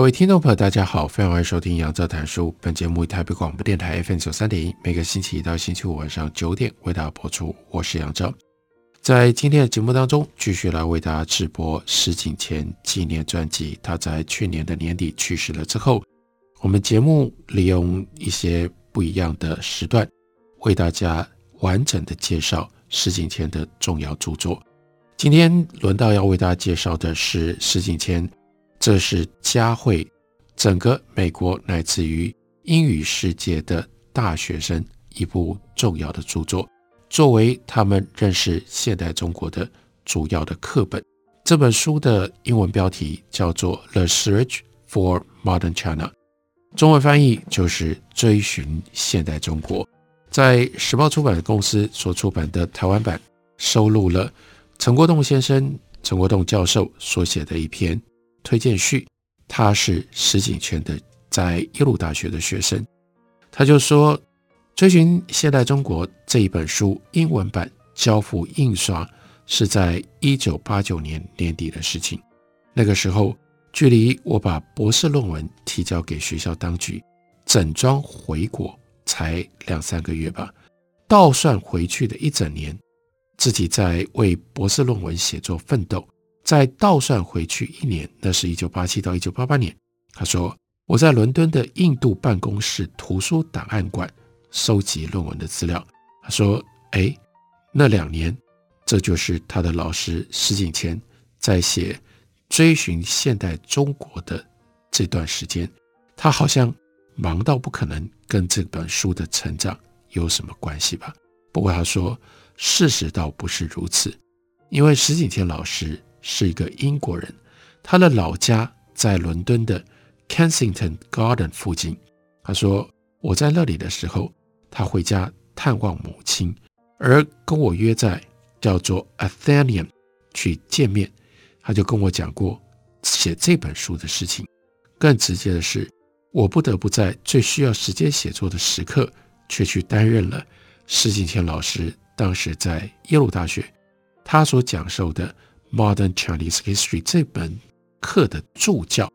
各位听众朋友，大家好，欢迎收听杨照谈书。本节目以台北广播电台 FM 九三点一，每个星期一到星期五晚上九点为大家播出。我是杨照，在今天的节目当中，继续来为大家直播石景谦纪念专辑。他在去年的年底去世了之后，我们节目利用一些不一样的时段，为大家完整的介绍石景谦的重要著作。今天轮到要为大家介绍的是石景谦。这是嘉惠整个美国乃至于英语世界的大学生一部重要的著作，作为他们认识现代中国的主要的课本。这本书的英文标题叫做《The Search for Modern China》，中文翻译就是《追寻现代中国》。在时报出版公司所出版的台湾版，收录了陈国栋先生、陈国栋教授所写的一篇。推荐序，他是石井泉的在耶鲁大学的学生，他就说，《追寻现代中国》这一本书英文版交付印刷是在一九八九年年底的事情。那个时候，距离我把博士论文提交给学校当局，整装回国才两三个月吧。倒算回去的一整年，自己在为博士论文写作奋斗。再倒算回去一年，那是一九八七到一九八八年。他说：“我在伦敦的印度办公室图书档案馆收集论文的资料。”他说：“哎，那两年，这就是他的老师石景谦在写《追寻现代中国》的这段时间。他好像忙到不可能跟这本书的成长有什么关系吧？不过他说，事实倒不是如此，因为石景谦老师。”是一个英国人，他的老家在伦敦的 Kensington Garden 附近。他说：“我在那里的时候，他回家探望母亲，而跟我约在叫做 Athenaeum 去见面。他就跟我讲过写这本书的事情。更直接的是，我不得不在最需要时间写作的时刻，却去担任了施景谦老师当时在耶鲁大学他所讲授的。” Modern Chinese History 这本课的助教，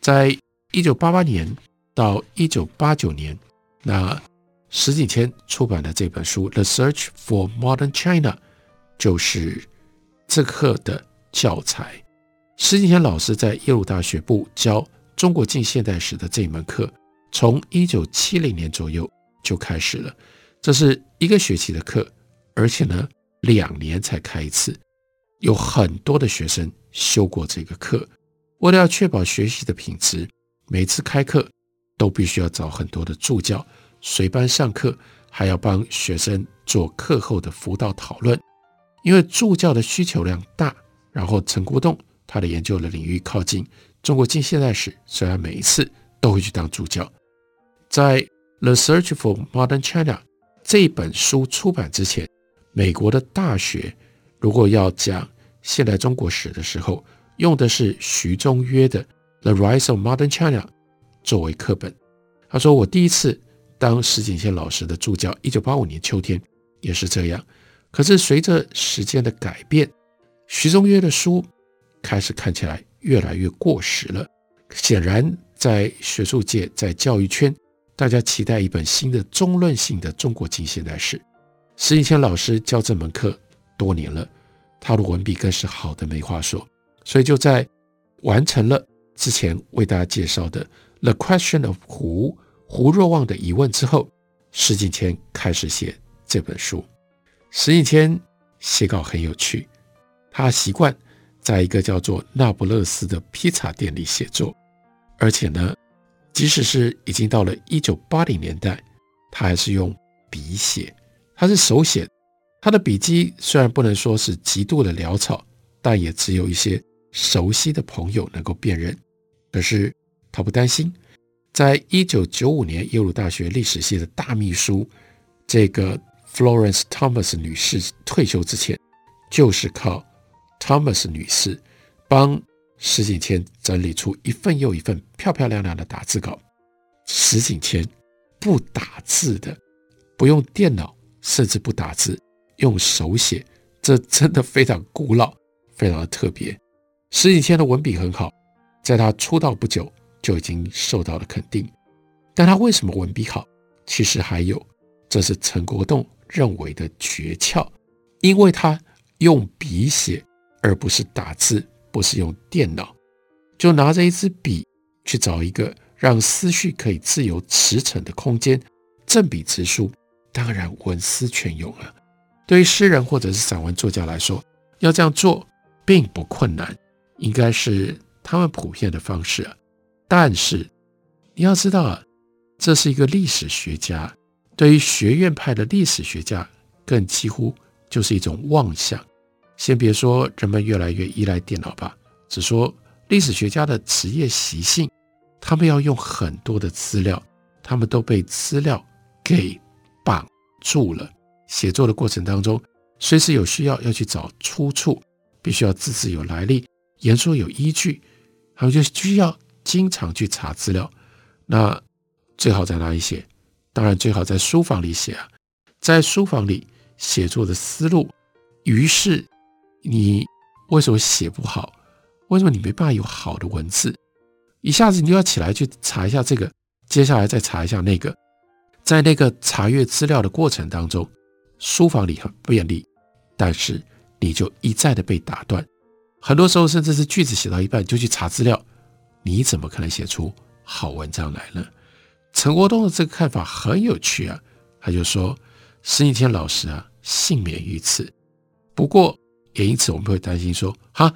在一九八八年到一九八九年，那石景谦出版的这本书《The Search for Modern China》就是这课的教材。石景谦老师在耶鲁大学部教中国近现代史的这门课，从一九七零年左右就开始了。这是一个学期的课，而且呢，两年才开一次。有很多的学生修过这个课，为了要确保学习的品质，每次开课都必须要找很多的助教随班上课，还要帮学生做课后的辅导讨论。因为助教的需求量大，然后陈国栋他的研究的领域靠近中国近现代史，虽然每一次都会去当助教。在《The Search for Modern China》这本书出版之前，美国的大学。如果要讲现代中国史的时候，用的是徐中约的《The Rise of Modern China》作为课本。他说：“我第一次当石景谦老师的助教，一九八五年秋天也是这样。可是随着时间的改变，徐中约的书开始看起来越来越过时了。显然，在学术界、在教育圈，大家期待一本新的中论性的中国近现代史。石景谦老师教这门课。”多年了，他的文笔更是好的没话说，所以就在完成了之前为大家介绍的《The Question of Who》胡若望的疑问之后，石景谦开始写这本书。石景谦写稿很有趣，他习惯在一个叫做那不勒斯的披萨店里写作，而且呢，即使是已经到了一九八零年代，他还是用笔写，他是手写。他的笔迹虽然不能说是极度的潦草，但也只有一些熟悉的朋友能够辨认。可是他不担心，在一九九五年耶鲁大学历史系的大秘书这个 Florence Thomas 女士退休之前，就是靠 Thomas 女士帮石景谦整理出一份又一份漂漂亮亮的打字稿。石景谦不打字的，不用电脑，甚至不打字，用手写，这真的非常古老，非常的特别。石景谦的文笔很好。在他出道不久就已经受到了肯定，但他为什么文笔好？其实还有，这是陈国栋认为的诀窍，因为他用笔写，而不是打字，不是用电脑，就拿着一支笔去找一个让思绪可以自由驰骋的空间，正笔直书，当然文思泉涌了。对于诗人或者是散文作家来说，要这样做并不困难，应该是。他们普遍的方式啊，但是你要知道啊，这是一个历史学家，对于学院派的历史学家，更几乎就是一种妄想。先别说人们越来越依赖电脑吧，只说历史学家的职业习性，他们要用很多的资料，他们都被资料给绑住了。写作的过程当中，随时有需要要去找出处，必须要字字有来历，言说有依据。还有就需要经常去查资料，那最好在哪里写？当然最好在书房里写啊，在书房里写作的思路。于是你为什么写不好？为什么你没办法有好的文字？一下子你就要起来去查一下这个，接下来再查一下那个，在那个查阅资料的过程当中，书房里很便利，但是你就一再的被打断。很多时候，甚至是句子写到一半就去查资料，你怎么可能写出好文章来呢？陈国栋的这个看法很有趣啊，他就说石景谦老师啊，幸免于此。不过也因此，我们会担心说，哈，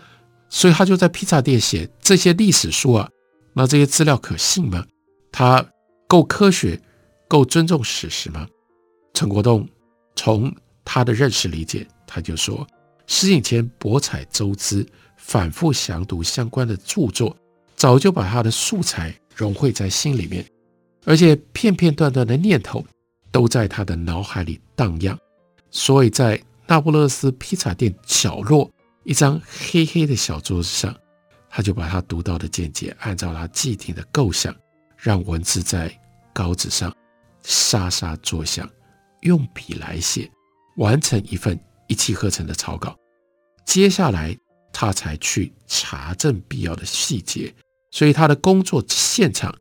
所以他就在披萨店写这些历史书啊，那这些资料可信吗？他够科学，够尊重史实吗？陈国栋从他的认识理解，他就说。石景谦博采周资，反复详读相关的著作，早就把他的素材融汇在心里面，而且片片段段的念头都在他的脑海里荡漾。所以在那不勒斯披萨店角落一张黑黑的小桌子上，他就把他读到的见解按照他既定的构想，让文字在稿纸上沙沙作响，用笔来写，完成一份一气呵成的草稿。接下来，他才去查证必要的细节，所以他的工作现场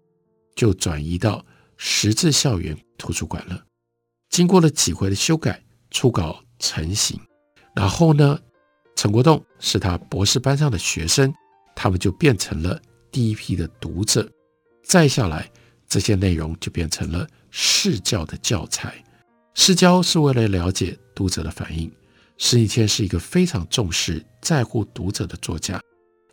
就转移到十字校园图书馆了。经过了几回的修改，初稿成型。然后呢，陈国栋是他博士班上的学生，他们就变成了第一批的读者。再下来，这些内容就变成了试教的教材。试交是为了了解读者的反应。石景谦是一个非常重视、在乎读者的作家，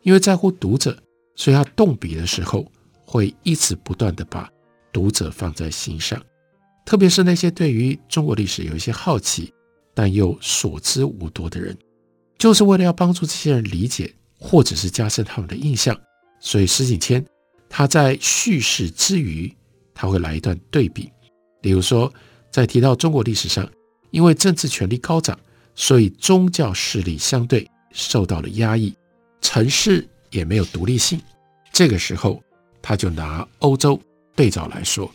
因为在乎读者，所以他动笔的时候会一直不断地把读者放在心上。特别是那些对于中国历史有一些好奇，但又所知无多的人，就是为了要帮助这些人理解，或者是加深他们的印象。所以石景谦他在叙事之余，他会来一段对比，比如说在提到中国历史上，因为政治权力高涨。所以宗教势力相对受到了压抑，城市也没有独立性。这个时候，他就拿欧洲对照来说，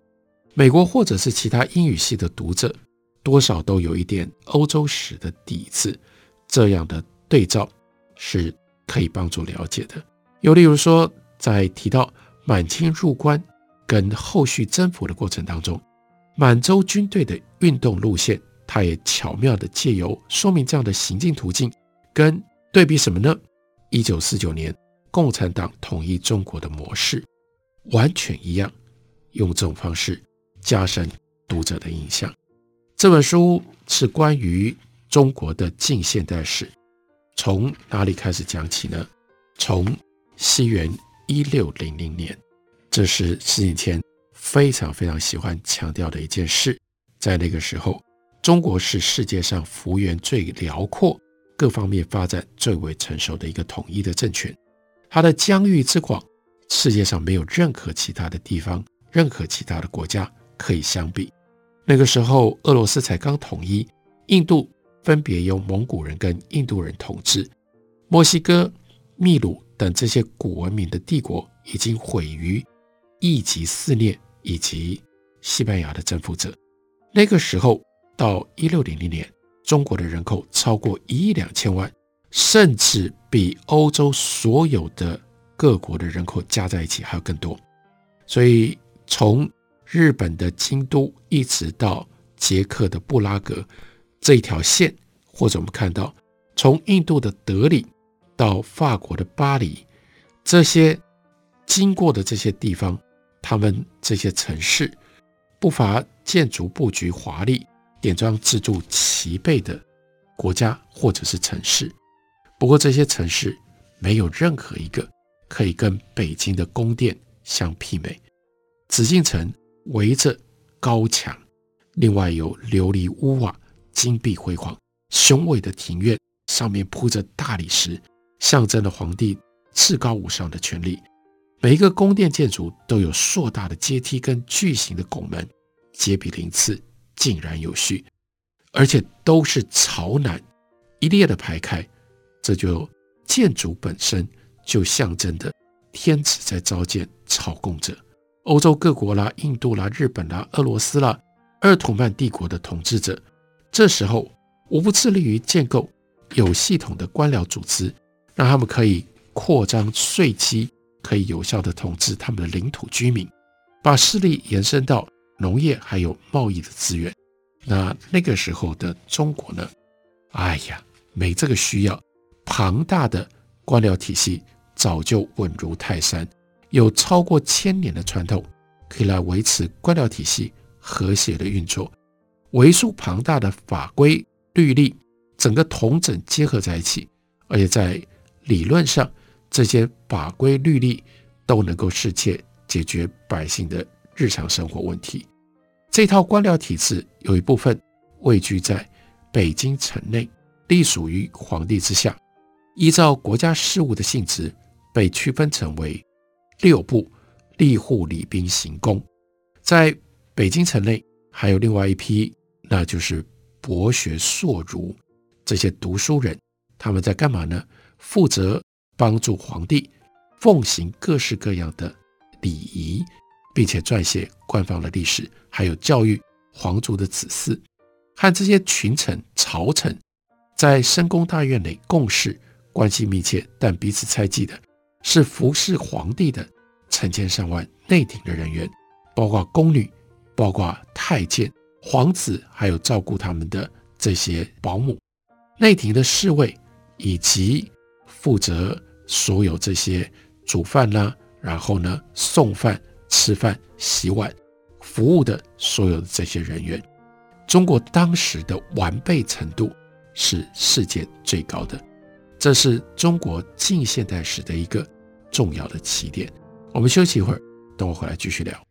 美国或者是其他英语系的读者，多少都有一点欧洲史的底子。这样的对照是可以帮助了解的。又例如说，在提到满清入关跟后续征服的过程当中，满洲军队的运动路线。他也巧妙地借由说明这样的行进途径，跟对比什么呢？一九四九年共产党统一中国的模式完全一样，用这种方式加深读者的印象。这本书是关于中国的近现代史，从哪里开始讲起呢？从西元一六零零年，这是石景谦非常非常喜欢强调的一件事，在那个时候。中国是世界上幅员最辽阔、各方面发展最为成熟的一个统一的政权。它的疆域之广，世界上没有任何其他的地方、任何其他的国家可以相比。那个时候，俄罗斯才刚统一，印度分别由蒙古人跟印度人统治，墨西哥、秘鲁等这些古文明的帝国已经毁于异己肆虐以及西班牙的征服者。那个时候，到一六零零年，中国的人口超过一亿两千万，甚至比欧洲所有的各国的人口加在一起还要更多。所以，从日本的京都一直到捷克的布拉格这一条线，或者我们看到从印度的德里到法国的巴黎，这些经过的这些地方，他们这些城市不乏建筑布局华丽。点装制度齐备的国家或者是城市，不过这些城市没有任何一个可以跟北京的宫殿相媲美。紫禁城围着高墙，另外有琉璃屋瓦，金碧辉煌；雄伟的庭院上面铺着大理石，象征了皇帝至高无上的权力。每一个宫殿建筑都有硕大的阶梯跟巨型的拱门，阶比鳞次。井然有序，而且都是朝南一列的排开，这就建筑本身就象征着天子在召见朝贡者。欧洲各国啦、印度啦、日本啦、俄罗斯啦、鄂图曼帝国的统治者，这时候无不致力于建构有系统的官僚组织，让他们可以扩张税基，可以有效地统治他们的领土居民，把势力延伸到。农业还有贸易的资源，那那个时候的中国呢？哎呀，没这个需要，庞大的官僚体系早就稳如泰山，有超过千年的传统，可以来维持官僚体系和谐的运作。为数庞大的法规律例，整个统整结合在一起，而且在理论上，这些法规律例都能够适切解决百姓的日常生活问题。这套官僚体制有一部分位居在北京城内，隶属于皇帝之下。依照国家事务的性质，被区分成为六部：吏户礼兵刑工。在北京城内，还有另外一批，那就是博学硕儒这些读书人。他们在干嘛呢？负责帮助皇帝奉行各式各样的礼仪。并且撰写官方的历史，还有教育皇族的子嗣，和这些群臣、朝臣在深宫大院内共事，关系密切，但彼此猜忌的是服侍皇帝的成千上万内廷的人员，包括宫女，包括太监、皇子，还有照顾他们的这些保姆，内廷的侍卫，以及负责所有这些煮饭啦、然后呢送饭。吃饭、洗碗、服务的所有的这些人员，中国当时的完备程度是世界最高的，这是中国近现代史的一个重要的起点。我们休息一会儿，等我回来继续聊。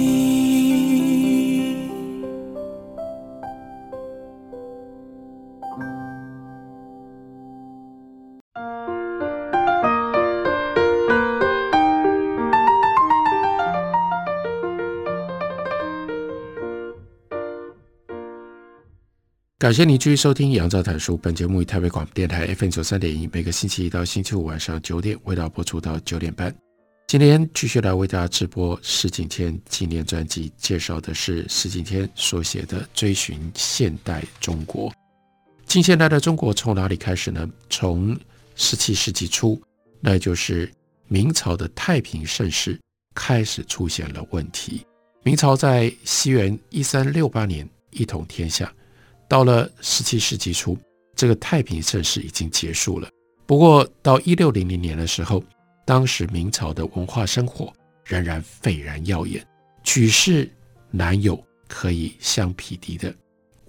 感谢您继续收听《杨照谈书》。本节目以台北广播电台 FM 九三点一，每个星期一到星期五晚上九点，为大家播出到九点半。今天继续来为大家直播石景天纪念专辑，介绍的是石景天所写的《追寻现代中国》。近现代的中国从哪里开始呢？从十七世纪初，那就是明朝的太平盛世开始出现了问题。明朝在西元一三六八年一统天下。到了十七世纪初，这个太平盛世已经结束了。不过到一六零零年的时候，当时明朝的文化生活仍然斐然耀眼，举世难有可以相匹敌的。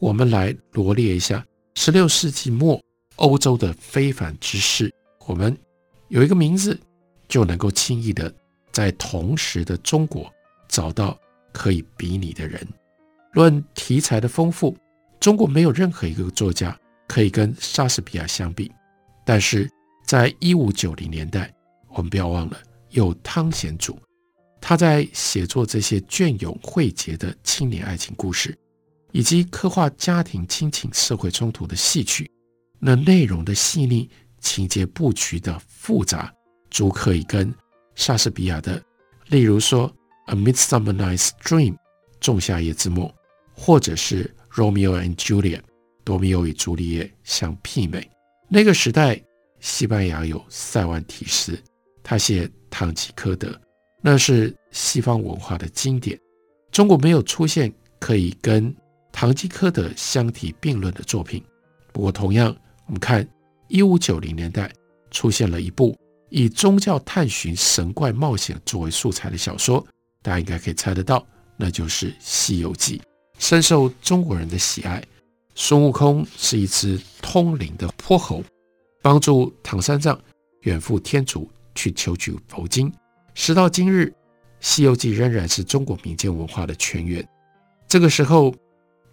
我们来罗列一下十六世纪末欧洲的非凡之事。我们有一个名字，就能够轻易的在同时的中国找到可以比拟的人。论题材的丰富。中国没有任何一个作家可以跟莎士比亚相比，但是在一五九零年代，我们不要忘了有汤显祖，他在写作这些隽永慧洁的青年爱情故事，以及刻画家庭亲情、社会冲突的戏曲，那内容的细腻、情节布局的复杂，足可以跟莎士比亚的，例如说《A Midsummer Night's Dream》仲夏夜之梦，或者是。Romeo and Juliet，罗密欧与朱丽叶相媲美。那个时代，西班牙有塞万提斯，他写《堂吉诃德》，那是西方文化的经典。中国没有出现可以跟《堂吉诃德》相提并论的作品。不过，同样，我们看一五九零年代出现了一部以宗教探寻、神怪冒险作为素材的小说，大家应该可以猜得到，那就是《西游记》。深受中国人的喜爱。孙悟空是一只通灵的泼猴，帮助唐三藏远赴天竺去求取佛经。时到今日，《西游记》仍然是中国民间文化的泉源。这个时候，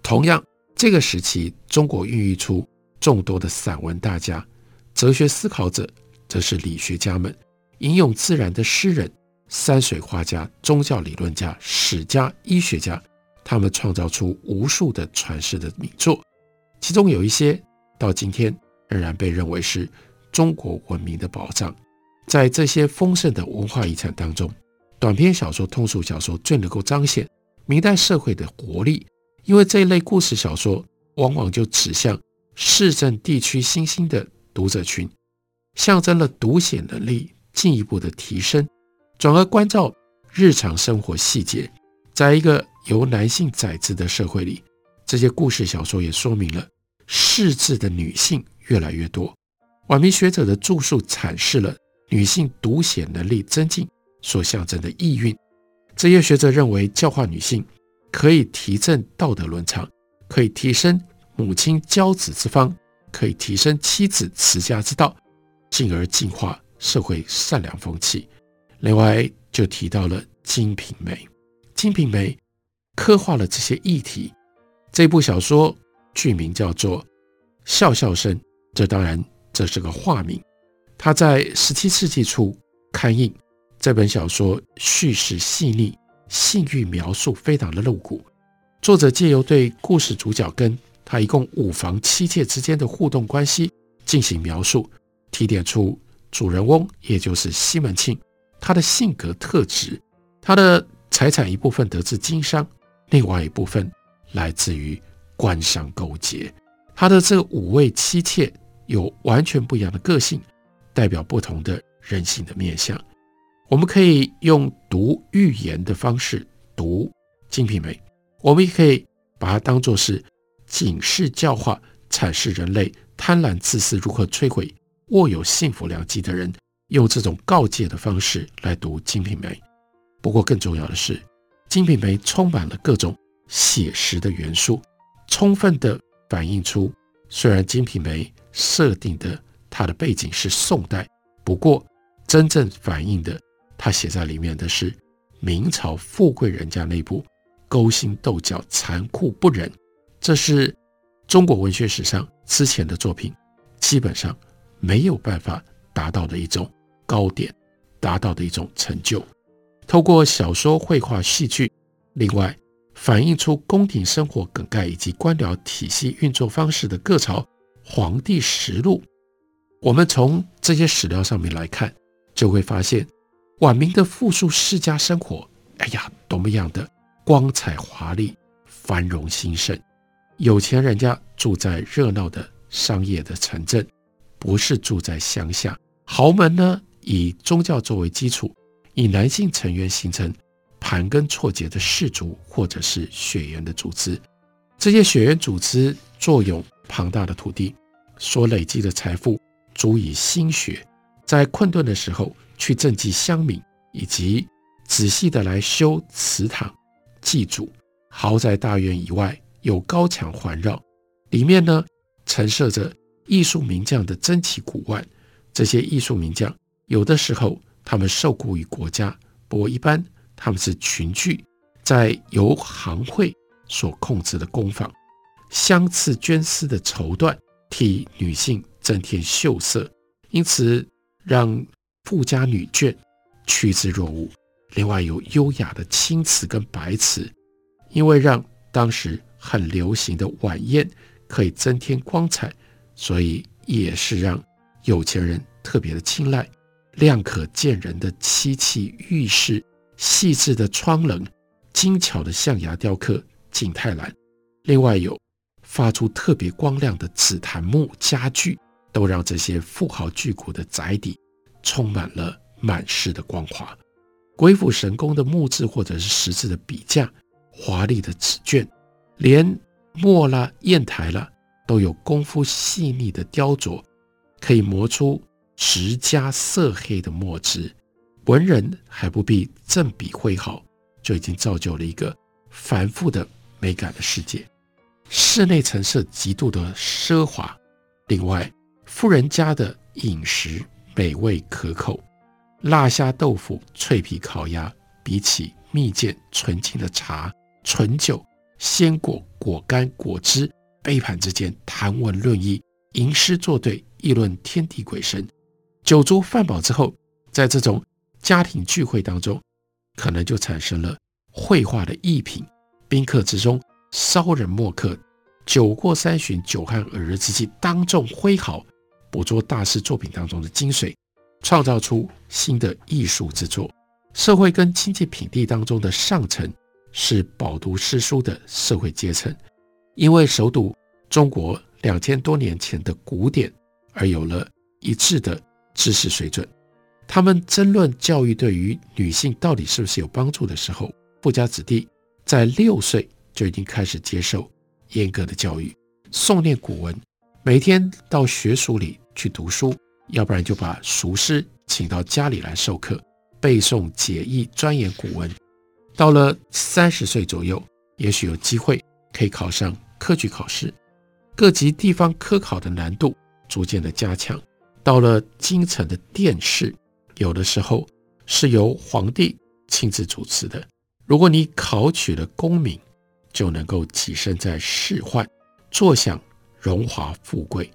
同样这个时期，中国孕育出众多的散文大家、哲学思考者，则是理学家们、吟咏自然的诗人、山水画家、宗教理论家、史家、医学家。他们创造出无数的传世的名作，其中有一些到今天仍然被认为是中国文明的宝藏。在这些丰盛的文化遗产当中，短篇小说、通俗小说最能够彰显明代社会的活力，因为这一类故事小说往往就指向市镇地区新兴的读者群，象征了读写能力进一步的提升，转而关照日常生活细节，在一个。由男性宰制的社会里，这些故事小说也说明了识字的女性越来越多。晚明学者的著述阐释了女性读写能力增进所象征的意蕴。这些学者认为，教化女性可以提振道德伦常，可以提升母亲教子之方，可以提升妻子持家之道，进而净化社会善良风气。另外，就提到了《金瓶梅》，《金瓶梅》。刻画了这些议题。这部小说剧名叫做《笑笑生》，这当然这是个化名。他在十七世纪初刊印。这本小说叙事细腻，性欲描述非常的露骨。作者借由对故事主角跟他一共五房妻妾之间的互动关系进行描述，提点出主人翁，也就是西门庆，他的性格特质，他的财产一部分得自经商。另外一部分来自于官商勾结，他的这五位妻妾有完全不一样的个性，代表不同的人性的面相。我们可以用读寓言的方式读《金瓶梅》，我们也可以把它当作是警示教化、阐释人类贪婪自私如何摧毁握有幸福良机的人，用这种告诫的方式来读《金瓶梅》。不过更重要的是。《金瓶梅》充满了各种写实的元素，充分地反映出，虽然《金瓶梅》设定的它的背景是宋代，不过真正反映的，它写在里面的是明朝富贵人家内部勾心斗角、残酷不忍。这是中国文学史上之前的作品基本上没有办法达到的一种高点，达到的一种成就。透过小说、绘画、戏剧，另外反映出宫廷生活梗概以及官僚体系运作方式的各朝皇帝实录，我们从这些史料上面来看，就会发现晚明的富庶世家生活，哎呀，多么样的光彩华丽、繁荣兴盛！有钱人家住在热闹的商业的城镇，不是住在乡下。豪门呢，以宗教作为基础。以男性成员形成盘根错节的氏族，或者是血缘的组织。这些血缘组织坐拥庞大的土地，所累积的财富足以兴学，在困顿的时候去赈济乡民，以及仔细的来修祠堂、祭祖。豪宅大院以外有高墙环绕，里面呢陈设着艺术名将的珍奇古玩。这些艺术名将有的时候。他们受雇于国家，不过一般他们是群聚在由行会所控制的工坊，镶刺绢丝的绸缎，替女性增添秀色，因此让富家女眷趋之若鹜。另外有优雅的青瓷跟白瓷，因为让当时很流行的晚宴可以增添光彩，所以也是让有钱人特别的青睐。亮可见人的漆器玉饰，细致的窗棱，精巧的象牙雕刻景泰蓝，另外有发出特别光亮的紫檀木家具，都让这些富豪巨贾的宅邸充满了满室的光华。鬼斧神工的木质或者是石质的笔架，华丽的纸卷，连墨啦、砚台啦，都有功夫细腻的雕琢，可以磨出。直加色黑的墨汁，文人还不必振笔挥毫，就已经造就了一个繁复的美感的世界。室内陈设极度的奢华，另外富人家的饮食美味可口，腊虾豆腐、脆皮烤鸭，比起蜜饯纯净的茶、醇酒、鲜果、果干、果汁，杯盘之间谈文论艺，吟诗作对，议论天地鬼神。酒足饭饱之后，在这种家庭聚会当中，可能就产生了绘画的艺品。宾客之中，骚人墨客，酒过三巡，酒酣耳热之际，当众挥毫，捕捉大师作品当中的精髓，创造出新的艺术之作。社会跟经济品第当中的上层是饱读诗书的社会阶层，因为熟读中国两千多年前的古典，而有了一致的。知识水准，他们争论教育对于女性到底是不是有帮助的时候，富家子弟在六岁就已经开始接受严格的教育，诵念古文，每天到学塾里去读书，要不然就把塾师请到家里来授课，背诵解义，钻研古文。到了三十岁左右，也许有机会可以考上科举考试，各级地方科考的难度逐渐的加强。到了京城的殿试，有的时候是由皇帝亲自主持的。如果你考取了功名，就能够跻身在仕宦，坐享荣华富贵。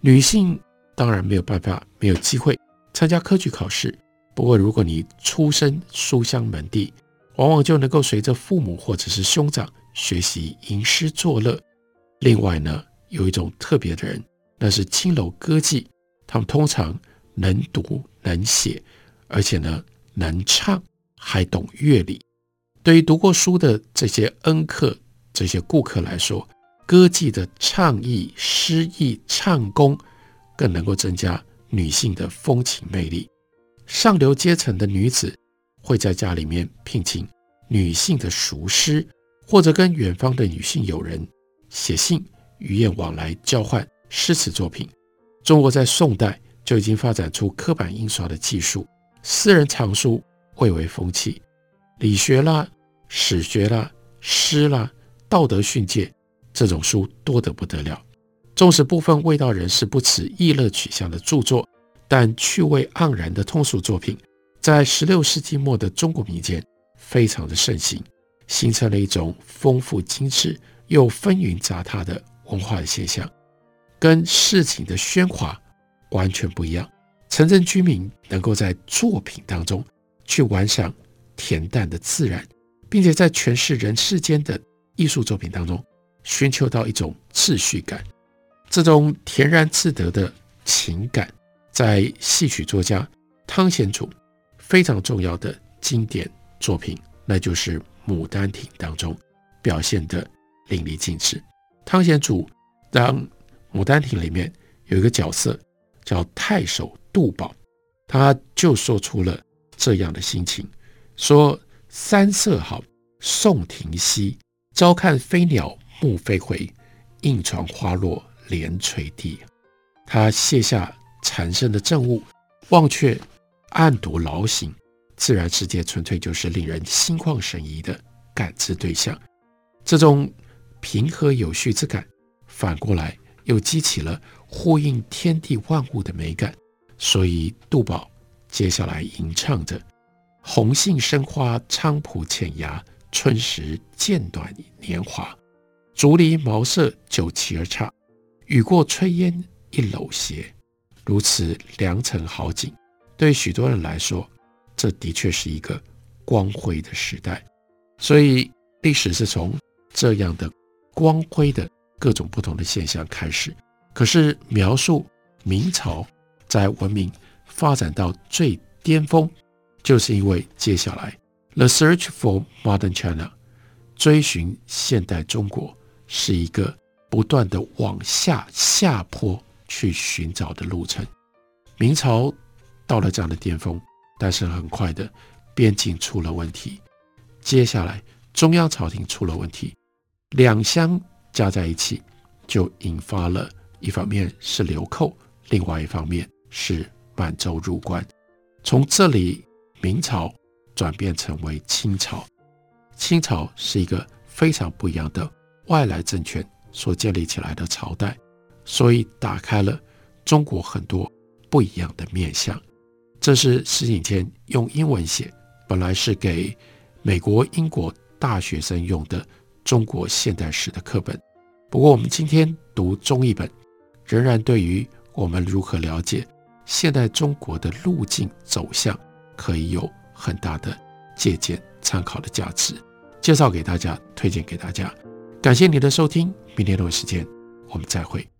女性当然没有办法，没有机会参加科举考试。不过，如果你出身书香门第，往往就能够随着父母或者是兄长学习吟诗作乐。另外呢，有一种特别的人，那是青楼歌妓。他们通常能读能写，而且呢能唱，还懂乐理。对于读过书的这些恩客、这些顾客来说，歌妓的唱艺、诗意、唱功，更能够增加女性的风情魅力。上流阶层的女子会在家里面聘请女性的塾师，或者跟远方的女性友人写信、鱼雁往来，交换诗词作品。中国在宋代就已经发展出刻板印刷的技术，私人藏书蔚为风气，理学啦、史学啦、诗啦、道德训诫这种书多得不得了。纵使部分味道人士不持逸乐取向的著作，但趣味盎然的通俗作品，在十六世纪末的中国民间非常的盛行，形成了一种丰富精致又纷纭杂沓的文化的现象，跟市井的喧哗完全不一样。城镇居民能够在作品当中去玩赏恬淡的自然，并且在诠释人世间的艺术作品当中寻求到一种秩序感。这种恬然自得的情感，在戏曲作家汤显祖非常重要的经典作品，那就是《牡丹亭》当中表现得淋漓尽致。汤显祖让《牡丹亭》里面有一个角色叫太守杜宝，他就说出了这样的心情：说三色好，宋庭西，朝看飞鸟暮飞回，映床花落。连垂地，他卸下缠身的政务，忘却案牘劳形，自然世界纯粹就是令人心旷神怡的感知对象。这种平和有序之感，反过来又激起了呼应天地万物的美感。所以杜宝接下来吟唱着：“红杏生花菖蒲浅芽，春时渐短年华。竹篱茅舍酒旗儿差。”雨过炊烟一篓斜，如此良辰好景，对许多人来说，这的确是一个光辉的时代。所以，历史是从这样的光辉的各种不同的现象开始。可是，描述明朝在文明发展到最巅峰，就是因为接下来《The Search for Modern China》追寻现代中国是一个。不断的往下下坡去寻找的路程，明朝到了这样的巅峰，但是很快的边境出了问题，接下来中央朝廷出了问题，两相加在一起，就引发了一方面是流寇，另外一方面是满洲入关，从这里明朝转变成为清朝，清朝是一个非常不一样的外来政权。所建立起来的朝代，所以打开了中国很多不一样的面相。这是石景谦用英文写，本来是给美国、英国大学生用的中国现代史的课本。不过，我们今天读中译本，仍然对于我们如何了解现代中国的路径走向，可以有很大的借鉴参考的价值。介绍给大家，推荐给大家。感谢你的收听，明天同一时间我们再会。